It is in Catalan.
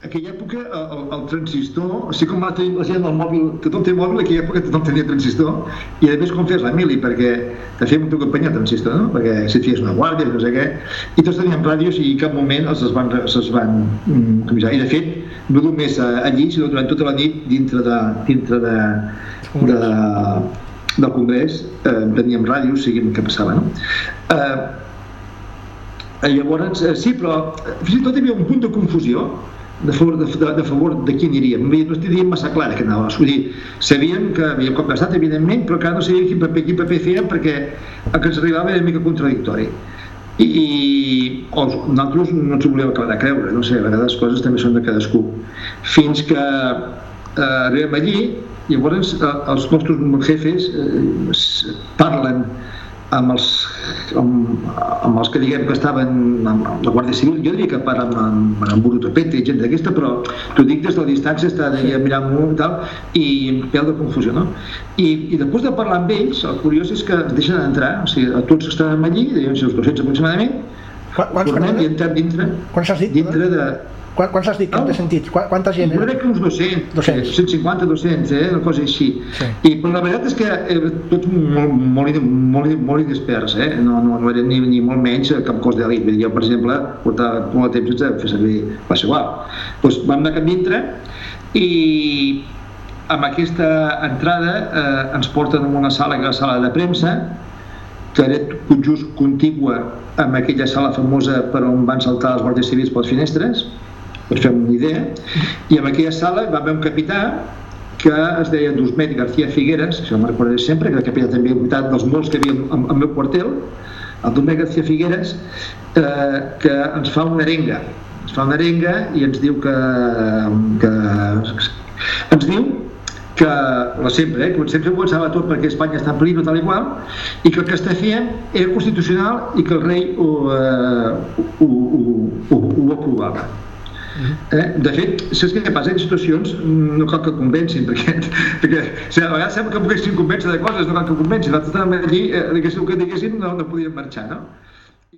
aquella època el, el transistor, així com va tenir la gent el mòbil, tothom té mòbil, aquella època tothom tenia transistor, i a més com fes la mili, perquè te feia molta companyia transistor, no? perquè si et fies una guàrdia, no sé què, i tots teníem ràdios i en cap moment els es van, es van mm, comisar. I de fet, no només allí, sinó durant tota la nit dintre de, dintre de, de, del Congrés eh, teníem ràdios, seguim què passava, no? Eh, llavors, eh, sí, però fins i tot hi havia un punt de confusió de favor de, de, de, favor de qui aniríem. No estaríem massa clar que anava. Vull dir, sabíem que havíem cop evidentment, però encara no sabíem quin paper, quin paper fèiem perquè el que ens arribava era una mica contradictori. I, i o nosaltres no ens ho volíem acabar de creure, no sé, a vegades les coses també són de cadascú. Fins que eh, arribem allí, llavors eh, els nostres jefes eh, parlen amb els, amb, amb els que diguem que estaven amb la Guàrdia Civil, jo diria que per amb, amb, amb Burutopete i gent d'aquesta, però t'ho dic des de la distància, està d'allà mirant-m'ho i tal, i pèl de confusió, no? I, I després de parlar amb ells, el curiós és que ens deixen entrar, o sigui, tots estàvem allí, deien uns 200 aproximadament, Quants, tornem i entrem dintre, Quants has dit? dintre de, Quan, quants has dit que Oh. t'he sentit? Qua- Quanta gent? jo crec que uns 200, 200. 150, 200, eh? una cosa així. Sí. I però la veritat és que eh, tots molt, molt, molt, molt dispersos, eh? no, no, no eren ni, ni molt menys cap cos d'elit. Jo, per exemple, portava molt de temps sense fer servir va ser igual. Doncs vam anar cap dintre i amb aquesta entrada eh, ens porten a una sala que és la sala de premsa que era just contigua amb aquella sala famosa per on van saltar els guàrdies civils per les finestres per fer una idea i en aquella sala va haver un capità que es deia Dusmet García Figueres això me'n recordaré sempre, que era el capità també unitat dels molts que hi havia al meu quartel el Dusmet García Figueres eh, que ens fa una arenga ens fa una arenga i ens diu que, que ens diu que la sempre, eh, sempre començava tot perquè Espanya està en perill tal i qual i que el que està fent era constitucional i que el rei ho, eh, ho, ho, ho, ho aprovava. Eh? De fet, saps què passa? En situacions no cal que convencin, perquè, perquè o sigui, a vegades sembla que poguessin convèncer de coses, no cal que convencin. L'altre estàvem allí, eh, diguéssim el que diguéssim, no, no podien marxar, no?